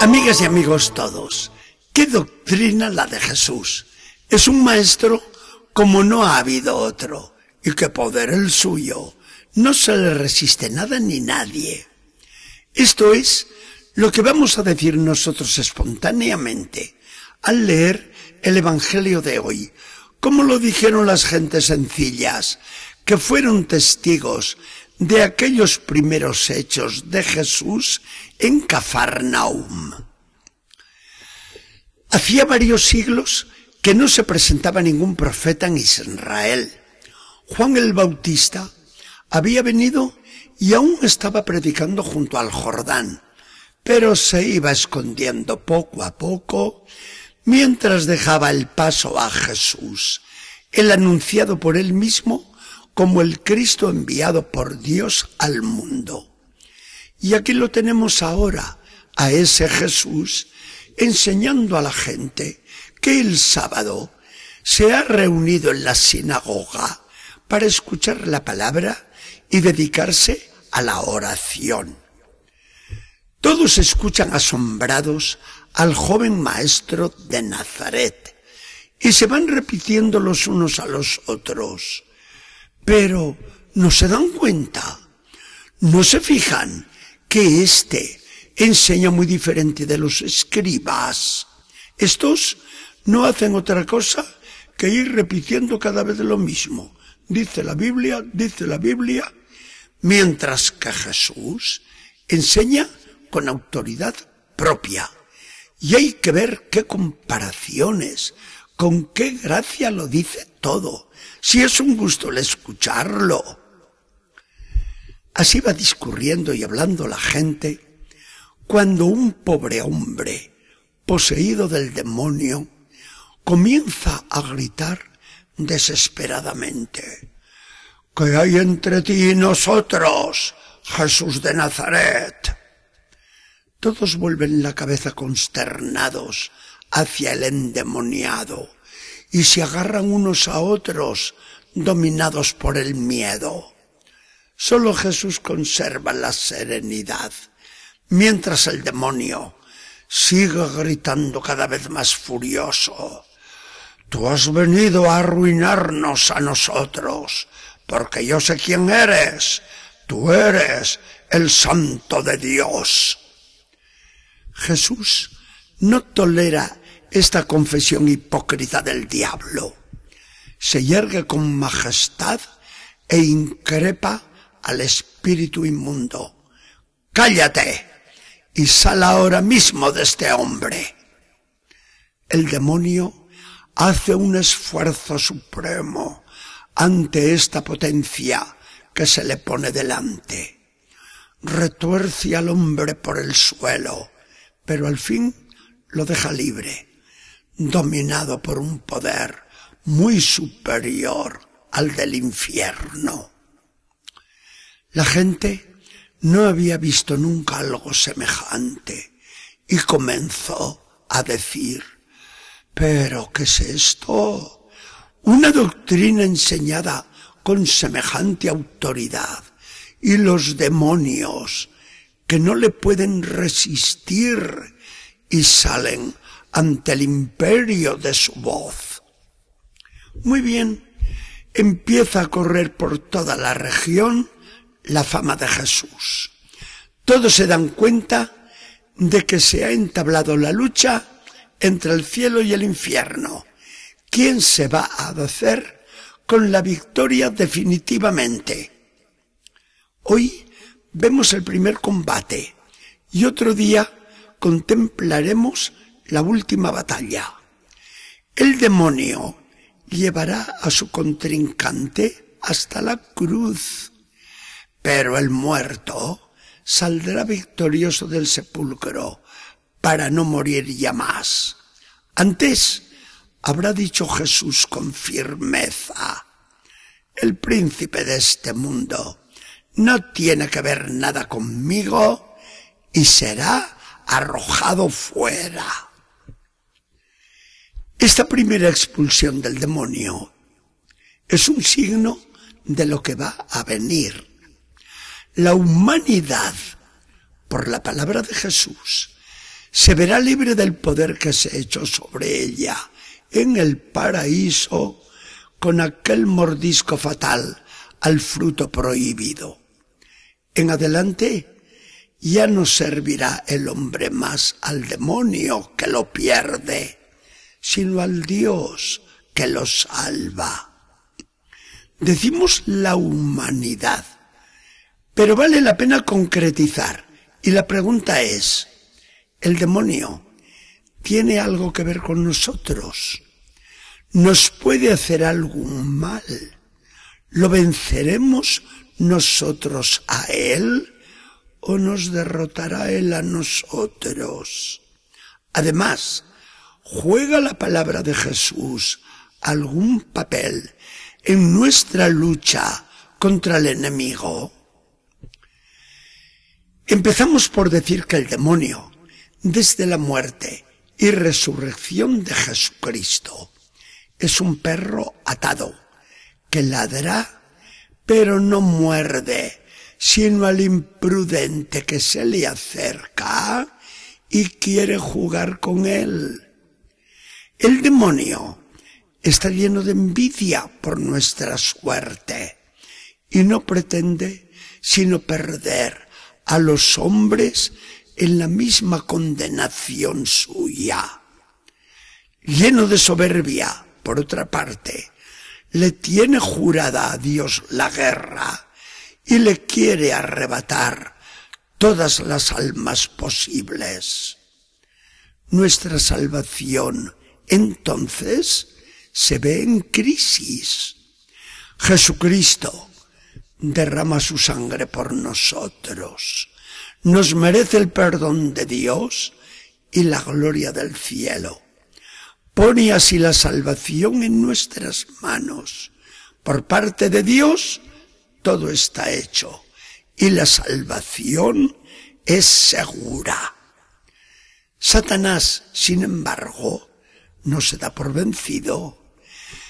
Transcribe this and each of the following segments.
Amigas y amigos todos, ¿qué doctrina la de Jesús? Es un maestro como no ha habido otro, y qué poder el suyo. No se le resiste nada ni nadie. Esto es lo que vamos a decir nosotros espontáneamente al leer el Evangelio de hoy, como lo dijeron las gentes sencillas, que fueron testigos de aquellos primeros hechos de Jesús en Cafarnaum. Hacía varios siglos que no se presentaba ningún profeta en Israel. Juan el Bautista había venido y aún estaba predicando junto al Jordán, pero se iba escondiendo poco a poco mientras dejaba el paso a Jesús, el anunciado por él mismo como el Cristo enviado por Dios al mundo. Y aquí lo tenemos ahora, a ese Jesús, enseñando a la gente que el sábado se ha reunido en la sinagoga para escuchar la palabra y dedicarse a la oración. Todos escuchan asombrados al joven maestro de Nazaret y se van repitiendo los unos a los otros. Pero no se dan cuenta, no se fijan que éste enseña muy diferente de los escribas. Estos no hacen otra cosa que ir repitiendo cada vez lo mismo. Dice la Biblia, dice la Biblia, mientras que Jesús enseña con autoridad propia. Y hay que ver qué comparaciones, con qué gracia lo dice todo si es un gusto el escucharlo. Así va discurriendo y hablando la gente cuando un pobre hombre, poseído del demonio, comienza a gritar desesperadamente. ¿Qué hay entre ti y nosotros, Jesús de Nazaret? Todos vuelven la cabeza consternados hacia el endemoniado y se agarran unos a otros dominados por el miedo. Solo Jesús conserva la serenidad, mientras el demonio sigue gritando cada vez más furioso. Tú has venido a arruinarnos a nosotros, porque yo sé quién eres. Tú eres el santo de Dios. Jesús no tolera esta confesión hipócrita del diablo. Se yergue con majestad e increpa al espíritu inmundo. Cállate y sal ahora mismo de este hombre. El demonio hace un esfuerzo supremo ante esta potencia que se le pone delante. Retuerce al hombre por el suelo, pero al fin lo deja libre dominado por un poder muy superior al del infierno. La gente no había visto nunca algo semejante y comenzó a decir, pero ¿qué es esto? Una doctrina enseñada con semejante autoridad y los demonios que no le pueden resistir y salen ante el imperio de su voz. Muy bien, empieza a correr por toda la región la fama de Jesús. Todos se dan cuenta de que se ha entablado la lucha entre el cielo y el infierno. ¿Quién se va a hacer con la victoria definitivamente? Hoy vemos el primer combate y otro día contemplaremos la última batalla. El demonio llevará a su contrincante hasta la cruz, pero el muerto saldrá victorioso del sepulcro para no morir ya más. Antes habrá dicho Jesús con firmeza, el príncipe de este mundo no tiene que ver nada conmigo y será arrojado fuera. Esta primera expulsión del demonio es un signo de lo que va a venir. La humanidad, por la palabra de Jesús, se verá libre del poder que se echó sobre ella en el paraíso con aquel mordisco fatal al fruto prohibido. En adelante ya no servirá el hombre más al demonio que lo pierde, sino al Dios que lo salva. Decimos la humanidad, pero vale la pena concretizar. Y la pregunta es, ¿el demonio tiene algo que ver con nosotros? ¿Nos puede hacer algún mal? ¿Lo venceremos nosotros a él o nos derrotará él a nosotros? Además, ¿juega la palabra de Jesús algún papel en nuestra lucha contra el enemigo? Empezamos por decir que el demonio, desde la muerte y resurrección de Jesucristo, es un perro atado que ladra, pero no muerde, sino al imprudente que se le acerca y quiere jugar con él. El demonio está lleno de envidia por nuestra suerte y no pretende sino perder a los hombres en la misma condenación suya. Lleno de soberbia, por otra parte, le tiene jurada a Dios la guerra y le quiere arrebatar todas las almas posibles. Nuestra salvación, entonces, se ve en crisis. Jesucristo derrama su sangre por nosotros. Nos merece el perdón de Dios y la gloria del cielo. Pone así la salvación en nuestras manos. Por parte de Dios, todo está hecho y la salvación es segura. Satanás, sin embargo, no se da por vencido.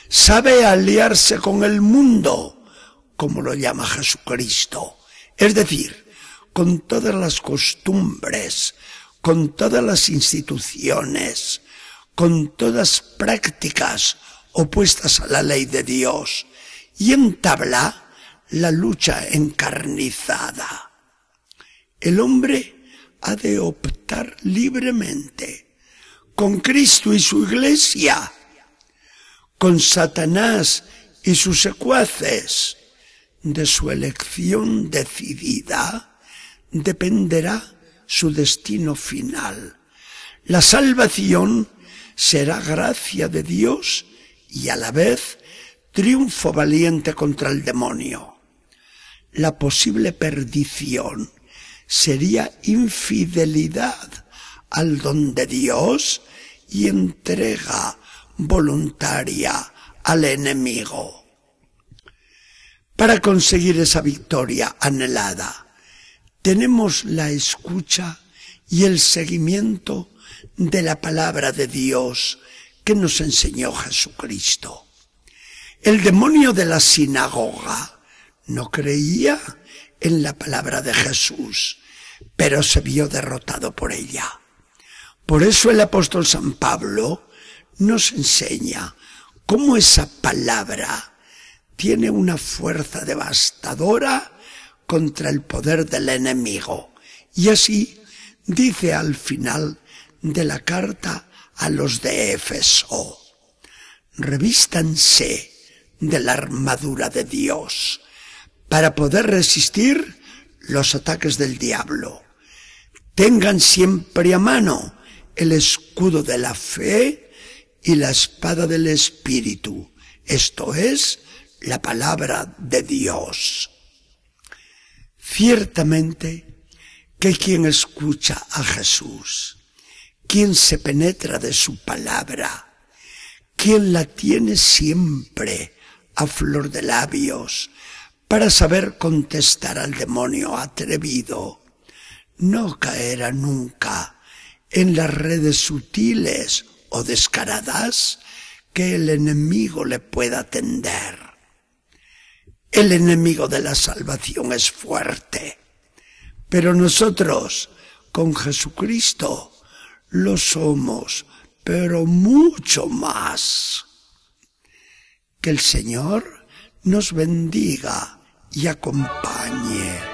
Sabe aliarse con el mundo, como lo llama Jesucristo. Es decir, con todas las costumbres, con todas las instituciones, con todas prácticas opuestas a la ley de Dios y entabla la lucha encarnizada. El hombre ha de optar libremente con Cristo y su iglesia, con Satanás y sus secuaces. De su elección decidida dependerá su destino final. La salvación será gracia de Dios y a la vez triunfo valiente contra el demonio la posible perdición sería infidelidad al don de Dios y entrega voluntaria al enemigo. Para conseguir esa victoria anhelada, tenemos la escucha y el seguimiento de la palabra de Dios que nos enseñó Jesucristo. El demonio de la sinagoga no creía en la palabra de Jesús, pero se vio derrotado por ella. Por eso el apóstol San Pablo nos enseña cómo esa palabra tiene una fuerza devastadora contra el poder del enemigo. Y así dice al final de la carta a los de Éfeso, revístanse de la armadura de Dios para poder resistir los ataques del diablo. Tengan siempre a mano el escudo de la fe y la espada del Espíritu, esto es, la palabra de Dios. Ciertamente que quien escucha a Jesús, quien se penetra de su palabra, quien la tiene siempre a flor de labios, para saber contestar al demonio atrevido. No caerá nunca en las redes sutiles o descaradas que el enemigo le pueda tender. El enemigo de la salvación es fuerte, pero nosotros, con Jesucristo, lo somos, pero mucho más. Que el Señor nos bendiga y acompañe.